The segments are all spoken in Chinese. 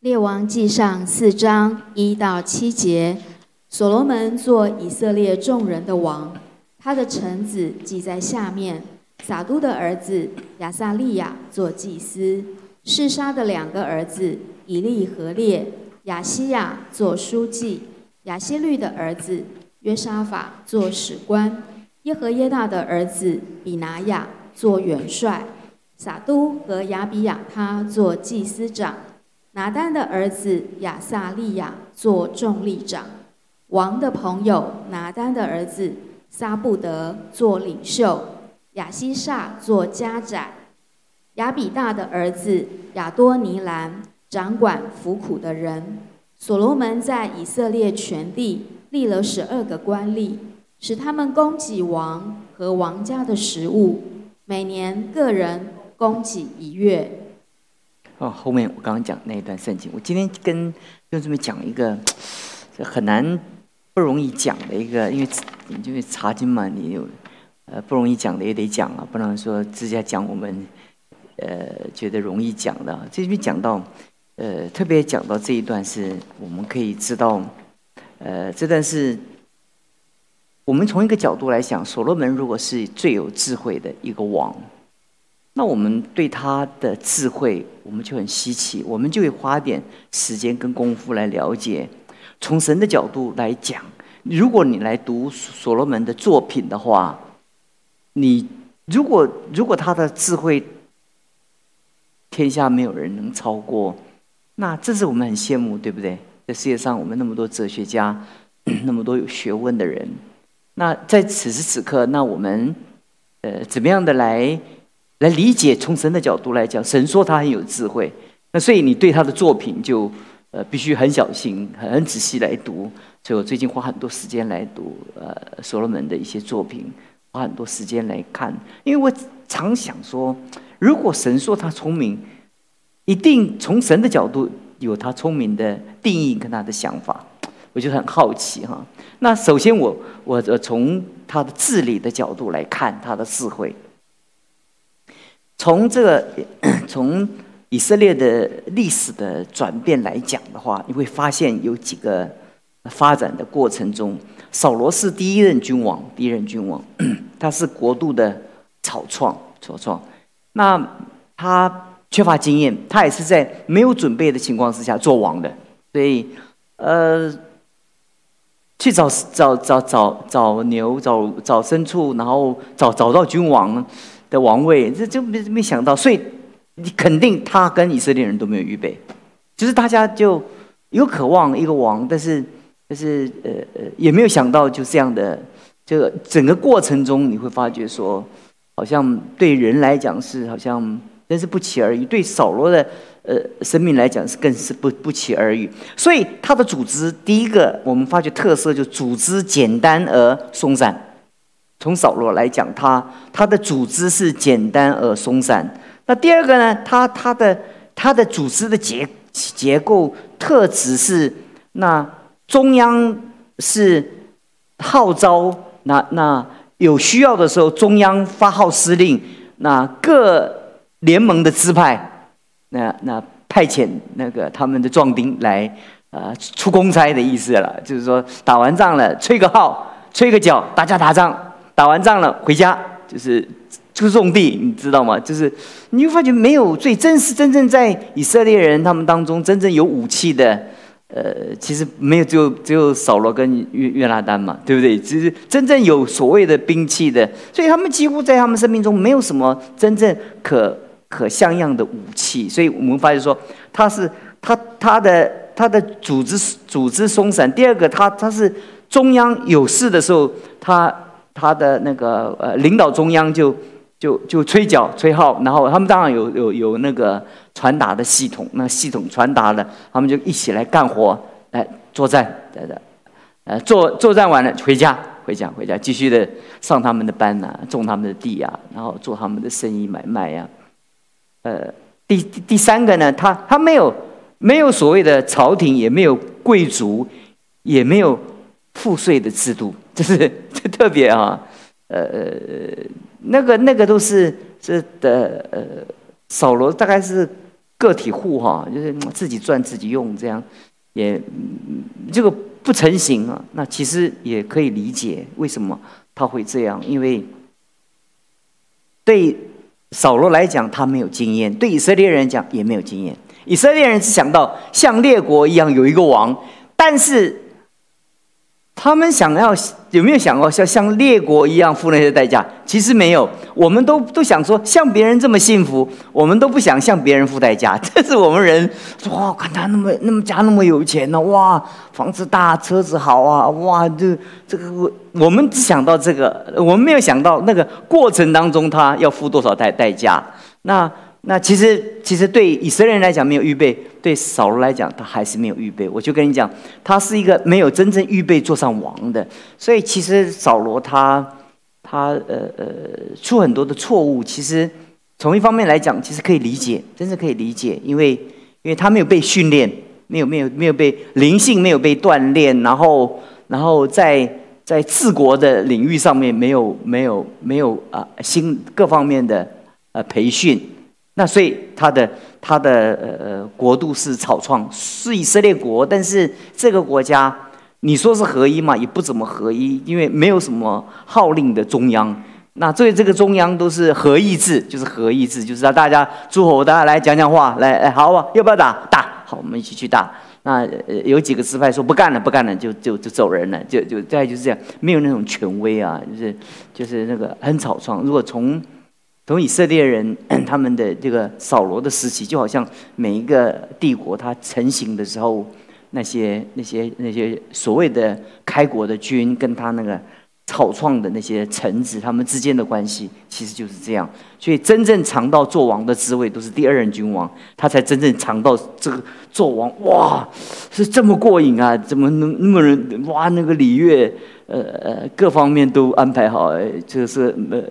列王记上四章一到七节，所罗门做以色列众人的王，他的臣子记在下面：撒都的儿子亚撒利亚做祭司，示沙的两个儿子以利和列、亚西亚做书记，亚希律的儿子约沙法做史官，耶和耶大的儿子比拿雅做元帅，撒都和亚比亚他做祭司长。拿丹的儿子亚萨利亚做众力长，王的朋友拿丹的儿子撒布德做领袖，亚西萨做家宰，亚比大的儿子亚多尼兰掌管服苦的人。所罗门在以色列全地立了十二个官吏，使他们供给王和王家的食物，每年个人供给一月。哦，后面我刚刚讲那一段圣经，我今天跟弟兄姊妹讲一个 很难、不容易讲的一个，因为因为查经嘛，你有呃不容易讲的也得讲啊，不能说直接讲我们呃觉得容易讲的。这边讲到呃特别讲到这一段，是我们可以知道，呃这段是我们从一个角度来讲，所罗门如果是最有智慧的一个王。那我们对他的智慧，我们就很稀奇，我们就会花点时间跟功夫来了解。从神的角度来讲，如果你来读所罗门的作品的话，你如果如果他的智慧，天下没有人能超过，那这是我们很羡慕，对不对？在世界上，我们那么多哲学家，那么多有学问的人，那在此时此刻，那我们呃，怎么样的来？来理解，从神的角度来讲，神说他很有智慧，那所以你对他的作品就呃必须很小心、很仔细来读。所以我最近花很多时间来读呃所罗门的一些作品，花很多时间来看，因为我常想说，如果神说他聪明，一定从神的角度有他聪明的定义跟他的想法，我就很好奇哈。那首先我我从他的治理的角度来看他的智慧。从这个 从以色列的历史的转变来讲的话，你会发现有几个 发展的过程中，扫罗是第一任君王，第一任君王，他是国度的草创，草创。那他缺乏经验，他也是在没有准备的情况之下做王的，所以呃，去找找找找找牛，找找牲畜，然后找找到君王。的王位，这就没没想到，所以你肯定他跟以色列人都没有预备，就是大家就有渴望一个王，但是但是呃呃也没有想到就这样的，这个整个过程中你会发觉说，好像对人来讲是好像真是不期而遇，对扫罗的呃生命来讲是更是不不期而遇，所以他的组织第一个我们发觉特色就组织简单而松散。从扫罗来讲，他他的组织是简单而松散。那第二个呢？他他的他的组织的结结构特质是，那中央是号召，那那有需要的时候，中央发号施令，那各联盟的支派，那那派遣那个他们的壮丁来啊出公差的意思了，就是说打完仗了，吹个号，吹个角，大家打仗。打完仗了，回家就是出种地，你知道吗？就是你会发觉没有最真实、真正在以色列人他们当中真正有武器的，呃，其实没有，只有只有扫罗跟约约拿丹嘛，对不对？其实真正有所谓的兵器的，所以他们几乎在他们生命中没有什么真正可可像样的武器。所以我们发现说，他是他他的他的组织组织松散。第二个，他他是中央有事的时候，他。他的那个呃，领导中央就就就吹角吹号，然后他们当然有有有那个传达的系统，那系统传达了，他们就一起来干活，来作战，对的，呃，作作战完了回家，回家，回家，继续的上他们的班呐，种他们的地呀，然后做他们的生意买卖呀。呃，第第三个呢，他他没有没有所谓的朝廷，也没有贵族，也没有赋税的制度。就是 这特别啊，呃，那个那个都是是的，呃，扫罗大概是个体户哈，就是自己赚自己用，这样也这个不成形啊。那其实也可以理解为什么他会这样，因为对扫罗来讲他没有经验，对以色列人讲也没有经验。以色列人只想到像列国一样有一个王，但是。他们想要有没有想过像像列国一样付那些代价？其实没有，我们都都想说像别人这么幸福，我们都不想向别人付代价。这是我们人哇，看他那么那么家那么有钱呢，哇，房子大，车子好啊，哇，这这个我我们只想到这个，我们没有想到那个过程当中他要付多少代代价。那。那其实，其实对以色列人来讲没有预备，对扫罗来讲他还是没有预备。我就跟你讲，他是一个没有真正预备做上王的。所以其实扫罗他他呃呃出很多的错误。其实从一方面来讲，其实可以理解，真是可以理解，因为因为他没有被训练，没有没有没有被灵性没有被锻炼，然后然后在在治国的领域上面没有没有没有啊新各方面的呃培训。那所以他的他的呃呃国度是草创，是以色列国，但是这个国家你说是合一嘛，也不怎么合一，因为没有什么号令的中央。那所以这个中央都是合议制，就是合议制，就是让大家诸侯大家来讲讲话，来哎好啊，要不要打打？好，我们一起去打。那呃有几个支派说不干了，不干了，就就就走人了，就就再就是这样，没有那种权威啊，就是就是那个很草创。如果从从以色列人 他们的这个扫罗的时期，就好像每一个帝国它成型的时候，那些那些那些所谓的开国的君跟他那个草创的那些臣子，他们之间的关系其实就是这样。所以真正尝到做王的滋味，都是第二任君王，他才真正尝到这个做王。哇，是这么过瘾啊！怎么能那么人哇？那个礼乐。呃呃，各方面都安排好，就是呃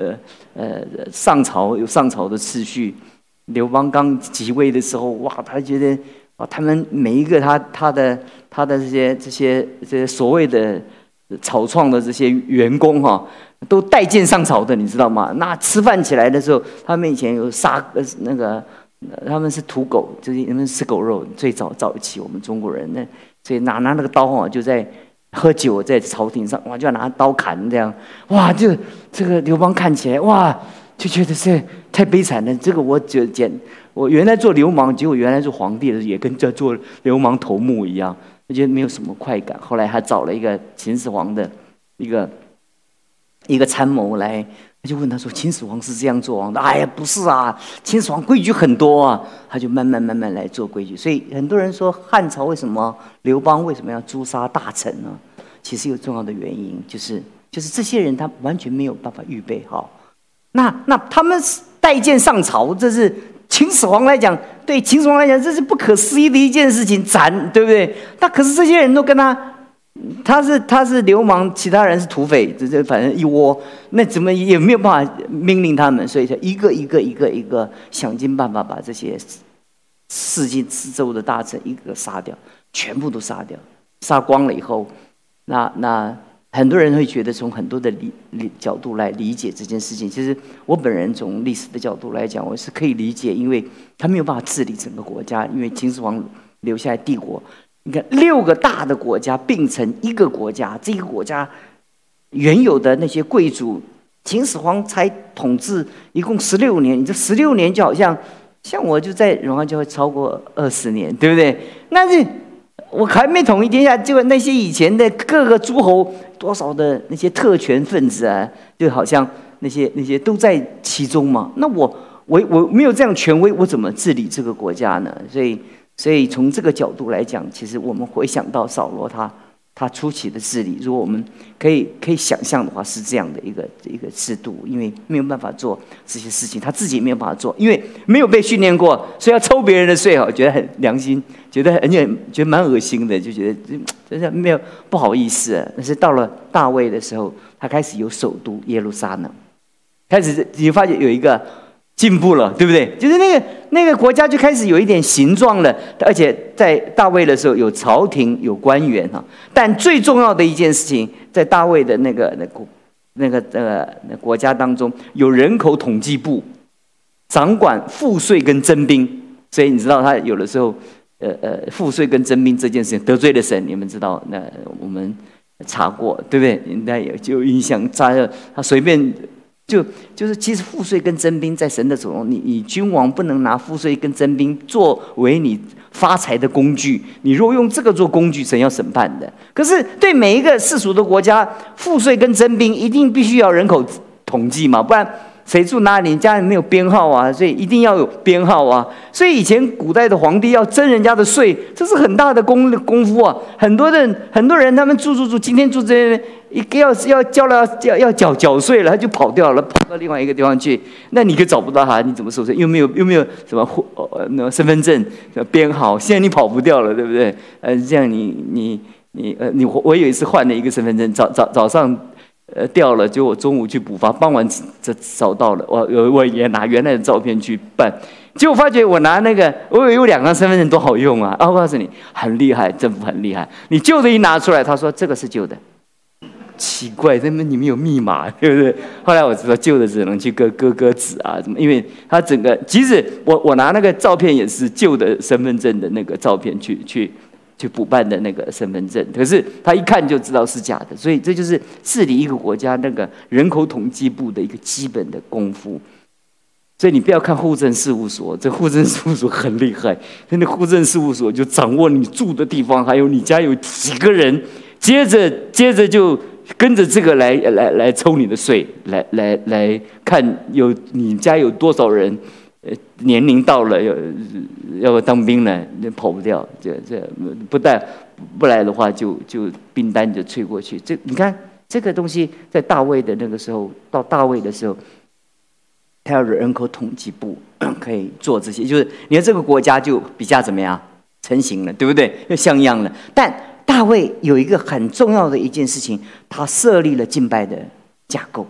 呃呃上朝有上朝的次序。刘邦刚即位的时候，哇，他觉得啊，他们每一个他他的他的这些这些这些所谓的草创的这些员工哈，都带剑上朝的，你知道吗？那吃饭起来的时候，他们以前有杀呃那个他们是土狗，就是他们吃狗肉，最早早期我们中国人那所以拿拿那个刀哈，就在。喝酒在朝廷上，哇，就要拿刀砍这样，哇，就这个刘邦看起来，哇，就觉得是太悲惨了。这个我觉简，我原来做流氓，结果原来做皇帝的也跟在做流氓头目一样，我觉得没有什么快感。后来还找了一个秦始皇的一个一个参谋来。他就问他说：“秦始皇是这样做王的？”哎呀，不是啊，秦始皇规矩很多啊。他就慢慢慢慢来做规矩。所以很多人说汉朝为什么刘邦为什么要诛杀大臣呢？其实有重要的原因，就是就是这些人他完全没有办法预备好。那那他们带剑上朝，这是秦始皇来讲，对秦始皇来讲这是不可思议的一件事情，斩对不对？那可是这些人都跟他。他是他是流氓，其他人是土匪，这这反正一窝，那怎么也没有办法命令他们，所以才一个一个一个一个想尽办法把这些四境四周的大臣一个个杀掉，全部都杀掉，杀光了以后，那那很多人会觉得从很多的理理角度来理解这件事情。其实我本人从历史的角度来讲，我是可以理解，因为他没有办法治理整个国家，因为秦始皇留下来帝国。你看，六个大的国家并成一个国家，这个国家原有的那些贵族，秦始皇才统治一共十六年，你这十六年就好像像我就在荣耀就会超过二十年，对不对？那是我还没统一天下，就那些以前的各个诸侯，多少的那些特权分子啊，就好像那些那些都在其中嘛。那我我我没有这样权威，我怎么治理这个国家呢？所以。所以从这个角度来讲，其实我们回想到扫罗他他初期的治理，如果我们可以可以想象的话，是这样的一个一个制度，因为没有办法做这些事情，他自己没有办法做，因为没有被训练过，所以要抽别人的税哦，觉得很良心，觉得而且觉得蛮恶心的，就觉得真的没有不好意思。但是到了大卫的时候，他开始有首都耶路撒冷，开始你发现有一个。进步了，对不对？就是那个那个国家就开始有一点形状了，而且在大卫的时候有朝廷有官员哈。但最重要的一件事情，在大卫的那个那国那个呃那国家当中，有人口统计部，掌管赋税跟征兵，所以你知道他有的时候，呃呃，赋税跟征兵这件事情得罪了神，你们知道？那我们查过，对不对？应该有就影响他，他随便就就是，其实赋税跟征兵在神的手中，你你君王不能拿赋税跟征兵作为你发财的工具。你若用这个做工具，神要审判的。可是对每一个世俗的国家，赋税跟征兵一定必须要人口统计嘛，不然。谁住哪里？家里没有编号啊，所以一定要有编号啊。所以以前古代的皇帝要征人家的税，这是很大的功功夫啊。很多人很多人他们住住住，今天住这边，一个要要交了要要缴缴税了，他就跑掉了，跑到另外一个地方去。那你可找不到他，你怎么收税？又没有又没有什么户呃那身份证编号，现在你跑不掉了，对不对？呃，这样你你你呃你我有一次换了一个身份证，早早早上。呃，掉了，就我中午去补发，傍晚这找到了，我我我也拿原来的照片去办，结果发觉我拿那个，我有两张身份证多好用啊！啊，我告诉你，很厉害，政府很厉害。你旧的一拿出来，他说这个是旧的，奇怪，这么你们有密码，对不对？后来我知道旧的只能去割割割纸啊，怎么？因为他整个，即使我我拿那个照片也是旧的身份证的那个照片去去。去补办的那个身份证，可是他一看就知道是假的，所以这就是治理一个国家那个人口统计部的一个基本的功夫。所以你不要看户政事务所，这户政事务所很厉害，那户政事务所就掌握你住的地方，还有你家有几个人，接着接着就跟着这个来来来抽你的税，来来来看有你家有多少人。呃，年龄到了要要当兵了，那跑不掉。这这不带不来的话，就就兵单就催过去。这你看这个东西，在大卫的那个时候，到大卫的时候，他要人口统计部 可以做这些，就是你看这个国家就比较怎么样成型了，对不对？又像样了。但大卫有一个很重要的一件事情，他设立了敬拜的架构，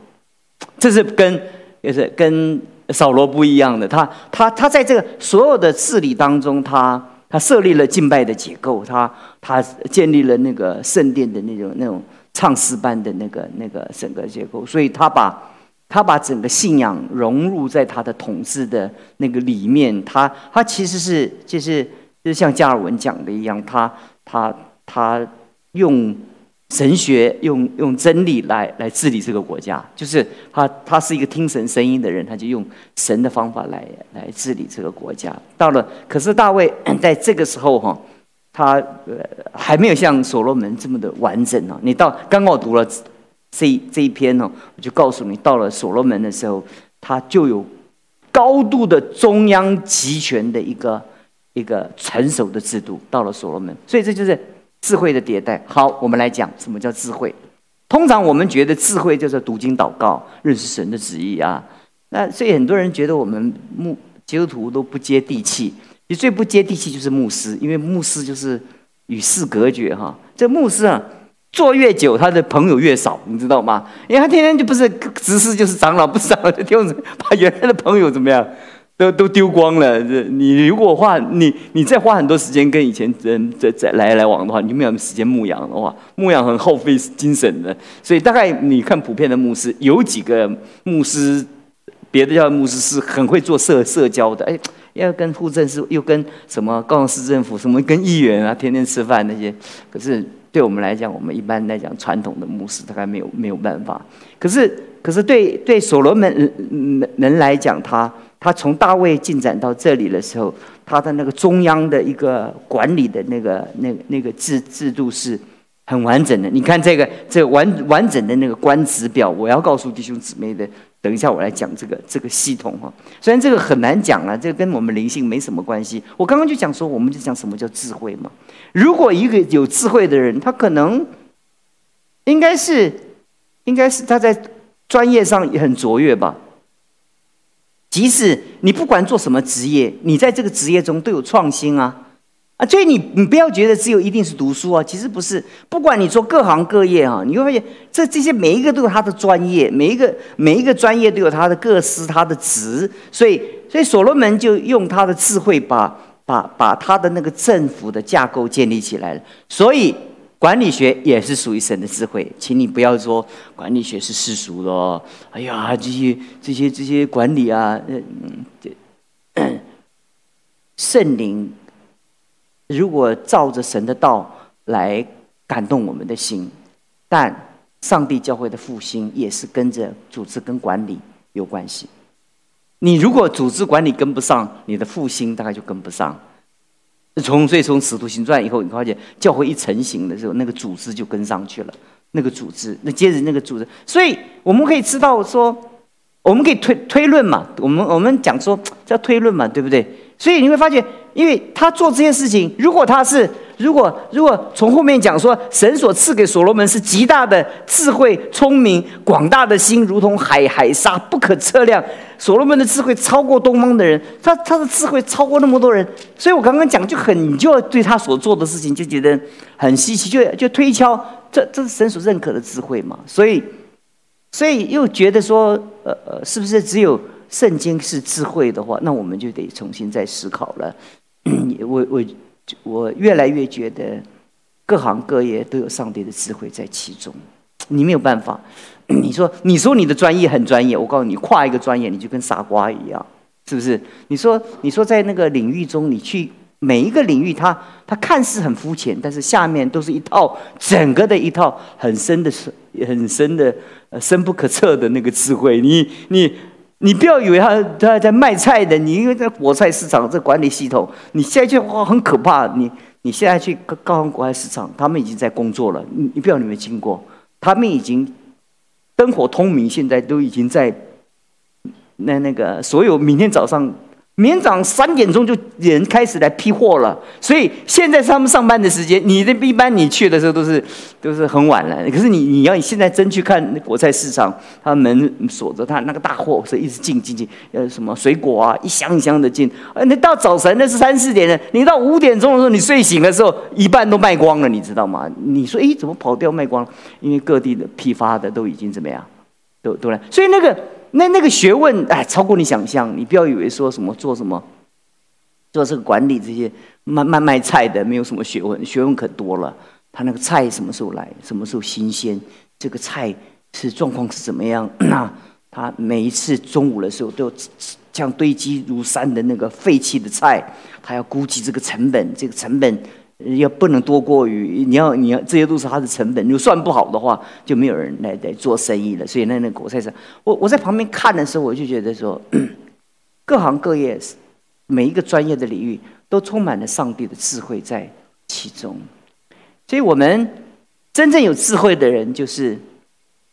这是跟就是跟。扫罗不一样的，他他他在这个所有的治理当中，他他设立了敬拜的结构，他他建立了那个圣殿的那种那种唱诗班的那个那个整个结构，所以他把他把整个信仰融入在他的统治的那个里面，他他其实是就是就像加尔文讲的一样，他他他用。神学用用真理来来治理这个国家，就是他他是一个听神声音的人，他就用神的方法来来治理这个国家。到了，可是大卫 在这个时候哈，他呃还没有像所罗门这么的完整哦。你到刚刚我读了这这一篇哦，我就告诉你，到了所罗门的时候，他就有高度的中央集权的一个一个成熟的制度。到了所罗门，所以这就是。智慧的迭代。好，我们来讲什么叫智慧。通常我们觉得智慧就是读经祷告、认识神的旨意啊。那所以很多人觉得我们牧基督徒都不接地气。你最不接地气就是牧师，因为牧师就是与世隔绝哈。这牧师啊，做越久，他的朋友越少，你知道吗？因为他天天就不是执事，就是长老，不是长老就丢把原来的朋友怎么样？都都丢光了。这你如果花你你再花很多时间跟以前人再再来来往的话，你就没有时间牧养的话，牧养很耗费精神的。所以大概你看普遍的牧师，有几个牧师，别的叫牧师是很会做社社交的。哎，要跟户政事又跟什么高雄市政府什么跟议员啊，天天吃饭那些。可是对我们来讲，我们一般来讲传统的牧师大概没有没有办法。可是可是对对所罗门人人来讲，他。他从大卫进展到这里的时候，他的那个中央的一个管理的那个、那、那个制制度是很完整的。你看这个这完完整的那个官职表，我要告诉弟兄姊妹的，等一下我来讲这个这个系统哈。虽然这个很难讲啊，这个跟我们灵性没什么关系。我刚刚就讲说，我们就讲什么叫智慧嘛。如果一个有智慧的人，他可能应该是应该是他在专业上也很卓越吧。即使你不管做什么职业，你在这个职业中都有创新啊，啊，所以你你不要觉得只有一定是读书啊，其实不是。不管你做各行各业啊，你会发现这这些每一个都有他的专业，每一个每一个专业都有他的各司他的职，所以所以所罗门就用他的智慧把把把他的那个政府的架构建立起来了，所以。管理学也是属于神的智慧，请你不要说管理学是世俗的哦。哎呀，这些这些这些管理啊，嗯，这 圣灵如果照着神的道来感动我们的心，但上帝教会的复兴也是跟着组织跟管理有关系。你如果组织管理跟不上，你的复兴大概就跟不上。从所以从使徒行传以后，你发现教会一成型的时候，那个组织就跟上去了。那个组织，那接着那个组织，所以我们可以知道说，我们可以推推论嘛。我们我们讲说叫推论嘛，对不对？所以你会发现，因为他做这件事情，如果他是。如果如果从后面讲说，神所赐给所罗门是极大的智慧、聪明、广大的心，如同海海沙不可测量。所罗门的智慧超过东方的人，他他的智慧超过那么多人，所以我刚刚讲就很，就要对他所做的事情就觉得很稀奇，就就推敲，这这是神所认可的智慧嘛？所以所以又觉得说，呃呃，是不是只有圣经是智慧的话，那我们就得重新再思考了。我我。我越来越觉得，各行各业都有上帝的智慧在其中。你没有办法，你说你说你的专业很专业，我告诉你，跨一个专业你就跟傻瓜一样，是不是？你说你说在那个领域中，你去每一个领域，它它看似很肤浅，但是下面都是一套整个的一套很深的、很深的、深不可测的那个智慧。你你。你不要以为他他在卖菜的，你因为在国菜市场这管理系统，你现在去哇很可怕。你你现在去高雄国菜市场，他们已经在工作了。你你不要你没经过，他们已经灯火通明，现在都已经在那那个所有明天早上。明天早上三点钟就人开始来批货了，所以现在是他们上班的时间。你的一般你去的时候都是都是很晚了。可是你你要你现在真去看果菜市场，他门锁着，他那个大货是一直进进进，呃，什么水果啊，一箱一箱的进。呃，你到早晨那是三四点的，你到五点钟的时候，你睡醒的时候，一半都卖光了，你知道吗？你说，诶，怎么跑掉卖光了？因为各地的批发的都已经怎么样，都都来，所以那个。那那个学问哎，超过你想象。你不要以为说什么做什么，做这个管理这些卖卖卖菜的没有什么学问，学问可多了。他那个菜什么时候来，什么时候新鲜，这个菜是状况是怎么样？那 他每一次中午的时候都像堆积如山的那个废弃的菜，他要估计这个成本，这个成本。也不能多过于你要你要这些都是它的成本，如果算不好的话，就没有人来来做生意了。所以那那国菜上，我我在旁边看的时候，我就觉得说，各行各业每一个专业的领域都充满了上帝的智慧在其中。所以我们真正有智慧的人，就是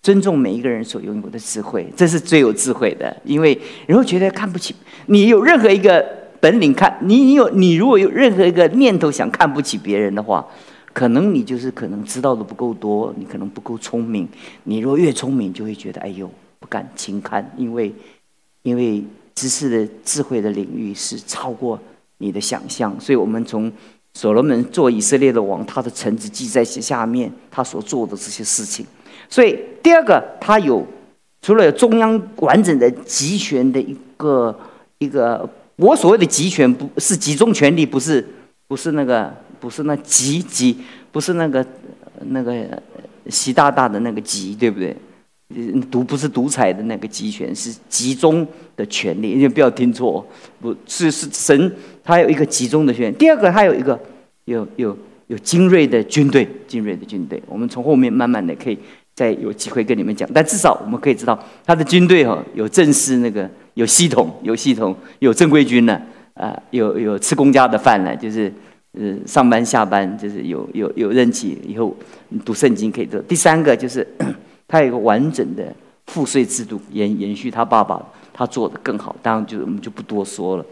尊重每一个人所拥有的智慧，这是最有智慧的。因为你会觉得看不起你有任何一个。本领看你，你有你如果有任何一个念头想看不起别人的话，可能你就是可能知道的不够多，你可能不够聪明。你若越聪明，就会觉得哎呦不敢轻看，因为因为知识的智慧的领域是超过你的想象。所以，我们从所罗门做以色列的王，他的臣子记在下面，他所做的这些事情。所以，第二个，他有除了有中央完整的集权的一个一个。我所谓的集权，不是集中权力，不是，不是那个，不是那集集，不是那个那个习大大的那个集，对不对？独不是独裁的那个集权，是集中的权利，你不要听错，不是是神，他有一个集中的权。第二个，他有一个有有有精锐的军队，精锐的军队。我们从后面慢慢的可以再有机会跟你们讲，但至少我们可以知道，他的军队哈有正式那个。有系统，有系统，有正规军呢，啊，有有吃公家的饭了，就是，呃，上班下班就是有有有任期，以后读圣经可以做。第三个就是，他有一个完整的赋税制度，延延续他爸爸他做的更好，当然就我们就不多说了。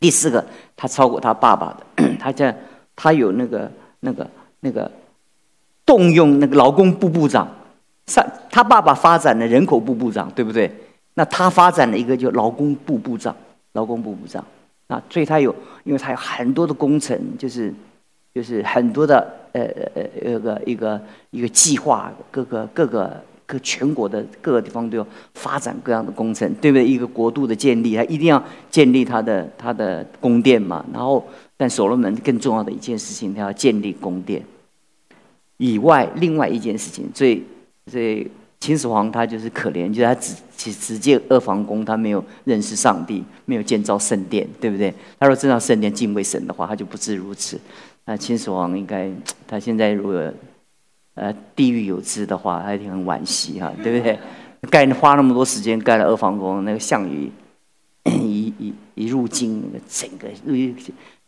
第四个，他超过他爸爸的，他在他有那个那个那个动用那个劳工部部长，上他爸爸发展的人口部部长，对不对？那他发展了一个叫劳工部部长，劳工部部长啊，所以他有，因为他有很多的工程，就是就是很多的呃呃呃一个一个一个计划，各个各个各全国的各个地方都要发展各样的工程，对不对？一个国度的建立，他一定要建立他的他的宫殿嘛。然后，但所罗门更重要的一件事情，他要建立宫殿以外，另外一件事情最最秦始皇他就是可怜，就是他只只只建阿房宫，他没有认识上帝，没有建造圣殿，对不对？他若建造圣殿敬畏神的话，他就不至如此。那秦始皇应该，他现在如果呃地狱有知的话，他一定很惋惜哈，对不对？盖花那么多时间盖了阿房宫，那个项羽 一一一入京，那个整个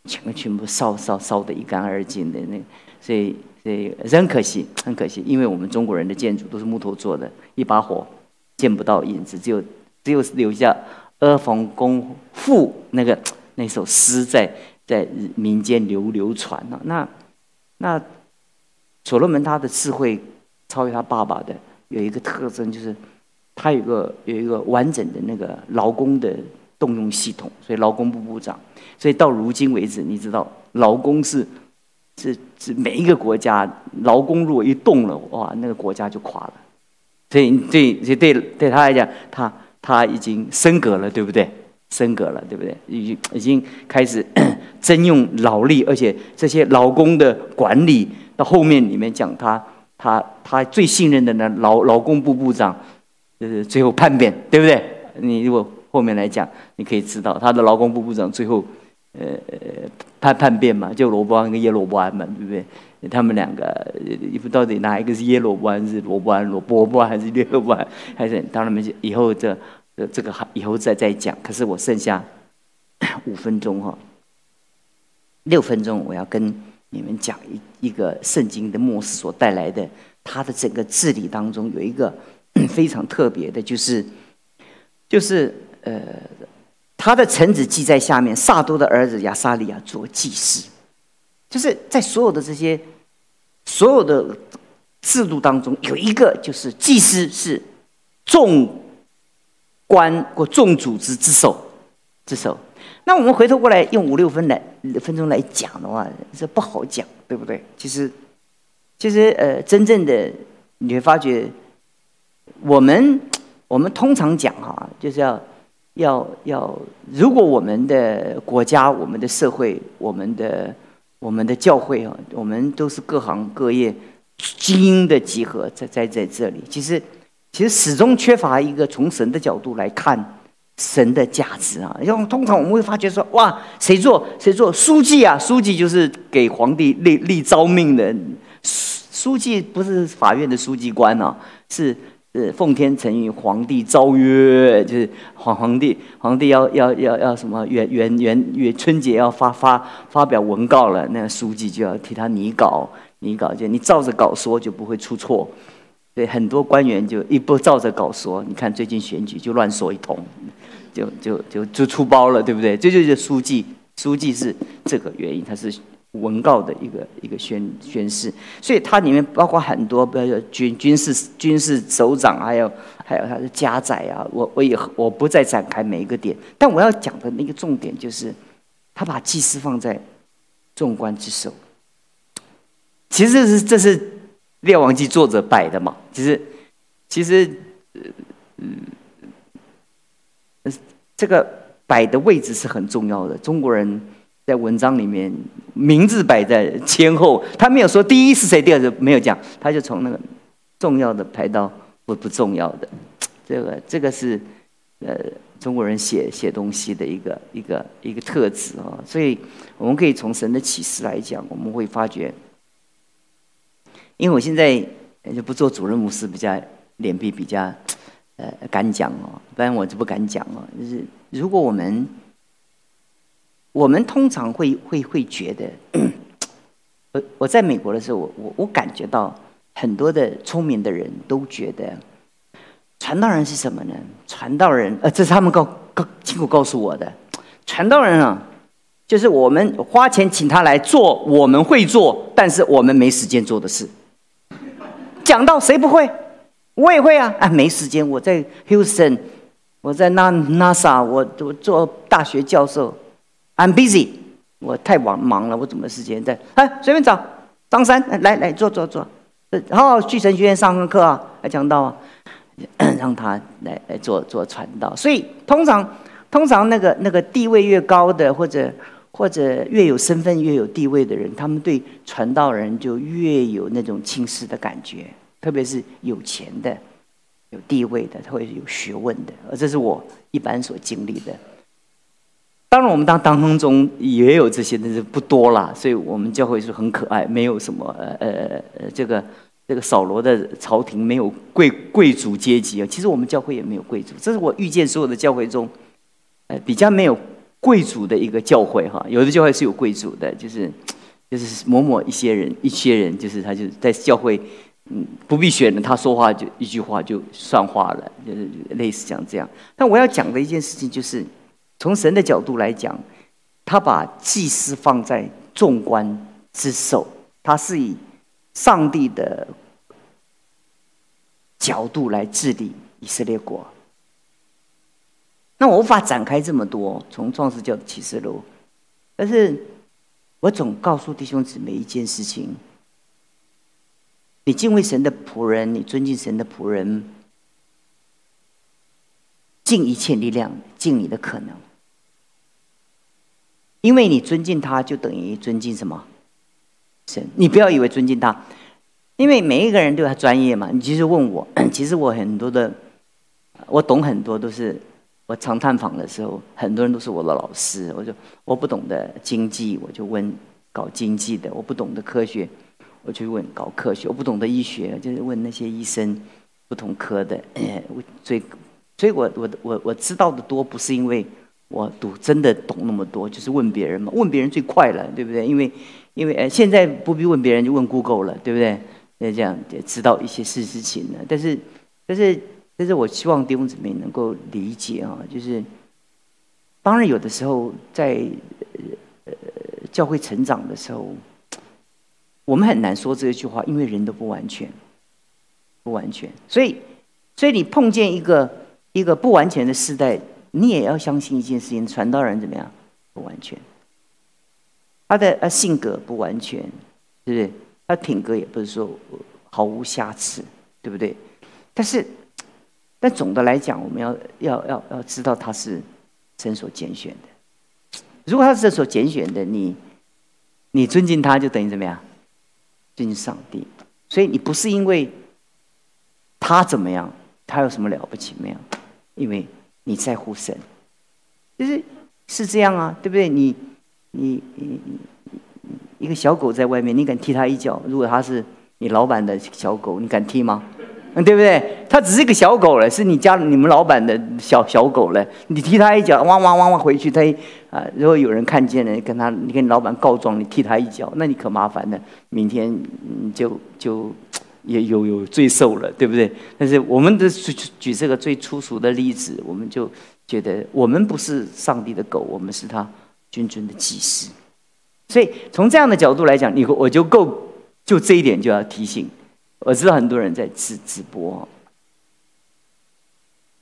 全个全部烧烧烧得一干二净的那，所以。所以很可惜，很可惜，因为我们中国人的建筑都是木头做的，一把火见不到影子，只有只有留下《阿房宫赋》那个那首诗在在民间流流传了。那那所罗门他的智慧超越他爸爸的，有一个特征就是他有个有一个完整的那个劳工的动用系统，所以劳工部部长。所以到如今为止，你知道劳工是。是是每一个国家劳工如果一动了，哇，那个国家就垮了。所以对对对他来讲，他他已经升格了，对不对？升格了，对不对？已经已经开始 征用劳力，而且这些劳工的管理到后面里面讲，他他他最信任的呢劳劳工部部长，就是最后叛变，对不对？你如果后面来讲，你可以知道他的劳工部部长最后。呃，叛叛变嘛，就罗伯安跟耶罗伯安嘛，对不对？他们两个，到底哪一个是耶罗伯安，是罗伯安？罗伯伯安还是耶罗伯安？还是当然们以后这这个以后再再讲。可是我剩下 五分钟哈，六分钟我要跟你们讲一一个圣经的末世所带来的，他的整个治理当中有一个 非常特别的，就是就是呃。他的臣子记在下面，萨多的儿子亚撒利亚做祭司，就是在所有的这些所有的制度当中，有一个就是祭司是众官或众组织之首之首。那我们回头过来用五六分来分钟来讲的话，这不好讲，对不对？其实，其实呃，真正的你会发觉，我们我们通常讲哈，就是要。要要，如果我们的国家、我们的社会、我们的我们的教会啊，我们都是各行各业精英的集合，在在在这里，其实其实始终缺乏一个从神的角度来看神的价值啊。因为通常我们会发觉说，哇，谁做谁做书记啊？书记就是给皇帝立立诏命的，书书记不是法院的书记官啊，是。是奉天承运，皇帝诏曰，就是皇皇帝皇帝要要要要什么元元元元春节要发发发表文告了，那书记就要替他拟稿拟稿，就你照着稿说就不会出错。对，很多官员就一不照着稿说，你看最近选举就乱说一通，就就就就出包了，对不对？这就是书记，书记是这个原因，他是。文告的一个一个宣宣誓，所以它里面包括很多，比如说军军事军事首长，还有还有他的家宰啊，我我也我不再展开每一个点，但我要讲的那个重点就是，他把祭司放在众官之首。其实是这是《列王记》作者摆的嘛？其实其实呃呃，这个摆的位置是很重要的，中国人。在文章里面，名字摆在前后，他没有说第一是谁，第二是没有讲，他就从那个重要的排到不不重要的。这个这个是呃中国人写写东西的一个一个一个特质啊。所以我们可以从神的启示来讲，我们会发觉，因为我现在就不做主任牧师，比较脸皮比较呃敢讲哦，不然我就不敢讲哦。就是如果我们我们通常会会会觉得，我我在美国的时候，我我我感觉到很多的聪明的人都觉得，传道人是什么呢？传道人，呃，这是他们告告亲口告诉我的，传道人啊，就是我们花钱请他来做我们会做，但是我们没时间做的事。讲到谁不会，我也会啊，啊，没时间，我在 Houston，我在 NASA，我我做大学教授。I'm busy，我太忙忙了，我怎么时间在？哎，随便找张三来来坐坐坐，然后去神学院上个课啊，来讲道啊，让他来来做做传道。所以通常通常那个那个地位越高的，或者或者越有身份越有地位的人，他们对传道人就越有那种轻视的感觉，特别是有钱的有地位的，他会有学问的，而这是我一般所经历的。当然，我们当当中也有这些，但是不多啦。所以我们教会是很可爱，没有什么呃呃呃这个这个扫罗的朝廷没有贵贵族阶级啊。其实我们教会也没有贵族，这是我遇见所有的教会中，呃比较没有贵族的一个教会哈。有的教会是有贵族的，就是就是某某一些人一些人，就是他就在教会。嗯，不必选的，他说话就一句话就算话了，就是类似像这样。但我要讲的一件事情就是，从神的角度来讲，他把祭司放在众官之首，他是以上帝的角度来治理以色列国。那我无法展开这么多，从创世教的启示录，但是我总告诉弟兄姊妹一件事情。你敬畏神的仆人，你尊敬神的仆人，尽一切力量，尽你的可能，因为你尊敬他，就等于尊敬什么神？你不要以为尊敬他，因为每一个人都有专业嘛。你其实问我，其实我很多的，我懂很多，都是我常探访的时候，很多人都是我的老师。我就我不懂得经济，我就问搞经济的；我不懂得科学。我就问搞科学，我不懂得医学，就是问那些医生，不同科的。我所以，所以我我我我知道的多，不是因为我读真的懂那么多，就是问别人嘛。问别人最快了，对不对？因为因为呃，现在不必问别人，就问 Google 了，对不对？那这样也知道一些事事情了。但是但是但是我希望弟兄姊妹能够理解啊，就是当然有的时候在呃教会成长的时候。我们很难说这句话，因为人都不完全，不完全，所以，所以你碰见一个一个不完全的时代，你也要相信一件事情：传道人怎么样？不完全，他的呃性格不完全，对不对？他品格也不是说毫无瑕疵，对不对？但是，但总的来讲，我们要要要要知道他是神所拣选的。如果他是神所拣选的，你你尊敬他，就等于怎么样？尊敬上帝，所以你不是因为他怎么样，他有什么了不起没有？因为你在乎神，就是是这样啊，对不对？你你你一个小狗在外面，你敢踢它一脚？如果它是你老板的小狗，你敢踢吗？嗯，对不对？它只是个小狗了，是你家你们老板的小小狗了。你踢它一脚，汪汪汪汪回去，它啊，如果有人看见了，跟他，你跟你老板告状，你踢它一脚，那你可麻烦了。明天你就就也有有罪受了，对不对？但是我们的举举这个最粗俗的例子，我们就觉得我们不是上帝的狗，我们是他君尊的祭司。所以从这样的角度来讲，你我就够就这一点就要提醒。我知道很多人在直直播，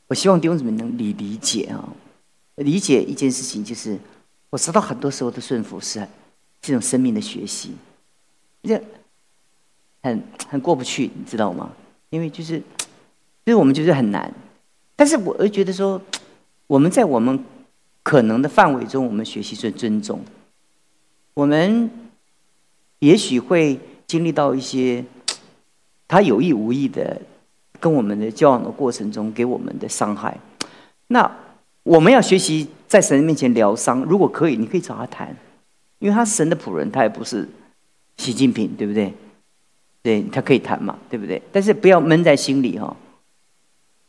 我希望弟兄姊妹能理理解啊，理解一件事情，就是我知道很多时候的顺服是这种生命的学习，这很很过不去，你知道吗？因为就是，就是我们觉得很难，但是我又觉得说，我们在我们可能的范围中，我们学习尊尊重，我们也许会经历到一些。他有意无意的跟我们的交往的过程中给我们的伤害，那我们要学习在神面前疗伤。如果可以，你可以找他谈，因为他是神的仆人，他也不是习近平，对不对？对他可以谈嘛，对不对？但是不要闷在心里哈，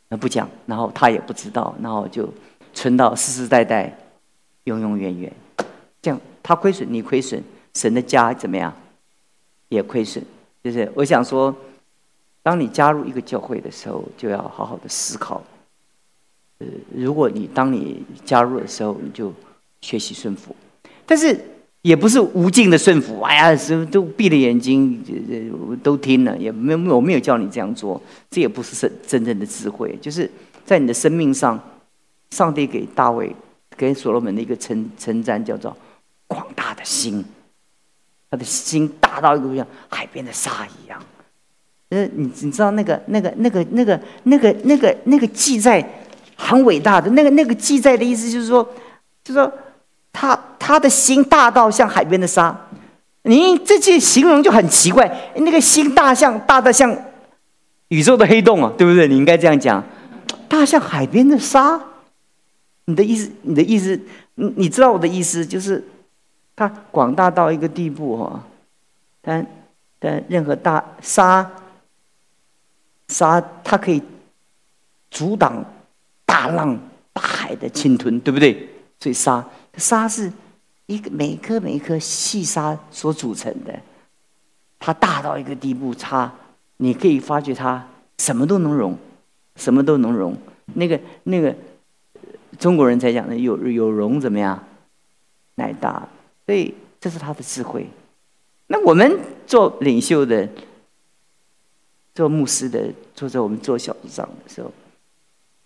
那不讲，然后他也不知道，然后就存到世世代代，永永远远，这样他亏损，你亏损，神的家怎么样？也亏损，就是我想说。当你加入一个教会的时候，就要好好的思考。呃，如果你当你加入的时候，你就学习顺服，但是也不是无尽的顺服。哎呀，是都闭着眼睛，都听了，也没有我没有叫你这样做，这也不是真真正的智慧。就是在你的生命上，上帝给大卫、给所罗门的一个称称赞，叫做广大的心，他的心大到一个像海边的沙一样。呃，你你知道那个那个那个那个那个那个那个记载很伟大的那个那个记载的意思就是说，就说他他的心大到像海边的沙，你这句形容就很奇怪。那个心大像大的像宇宙的黑洞啊，对不对？你应该这样讲，大像海边的沙。你的意思，你的意思，你你知道我的意思，就是它广大到一个地步哈，但但任何大沙沙，它可以阻挡大浪大海的侵吞，对不对？所以沙沙是一个每一颗每一颗细沙所组成的，它大到一个地步，它你可以发觉它什么都能容，什么都能容，那个那个。中国人才讲的有有容怎么样，乃大，所以这是他的智慧。那我们做领袖的、做牧师的、坐在我们做小组长的时候，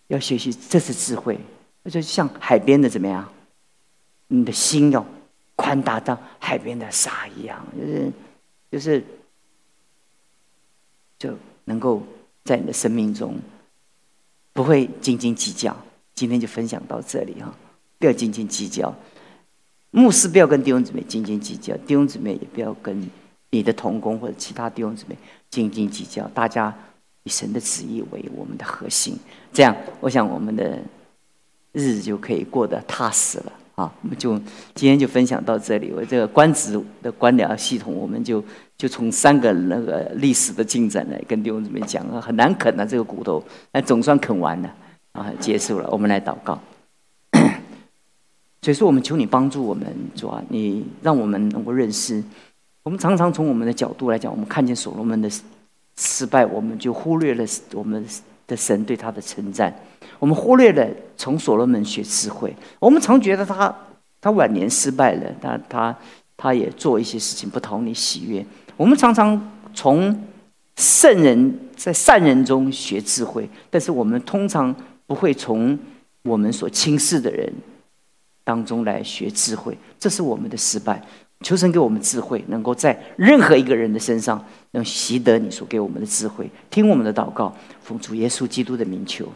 要学习这是智慧，那就像海边的怎么样，你的心要宽大到海边的沙一样，就是就是就能够在你的生命中不会斤斤计较。今天就分享到这里哈，不要斤斤计较。牧师不要跟弟兄姊妹斤斤计较，弟兄姊妹也不要跟你的同工或者其他弟兄姊妹斤斤计较。大家以神的旨意为我们的核心，这样我想我们的日子就可以过得踏实了啊。我们就今天就分享到这里。我这个官职的官僚系统，我们就就从三个那个历史的进展来跟弟兄姊妹讲啊，很难啃啊这个骨头，但总算啃完了。啊，结束了，我们来祷告。所以说，我们求你帮助我们，主啊，你让我们能够认识。我们常常从我们的角度来讲，我们看见所罗门的失败，我们就忽略了我们的神对他的称赞。我们忽略了从所罗门学智慧。我们常觉得他他晚年失败了，他他他也做一些事情不讨你喜悦。我们常常从圣人在善人中学智慧，但是我们通常。不会从我们所轻视的人当中来学智慧，这是我们的失败。求神给我们智慧，能够在任何一个人的身上能习得你所给我们的智慧。听我们的祷告，奉主耶稣基督的名求。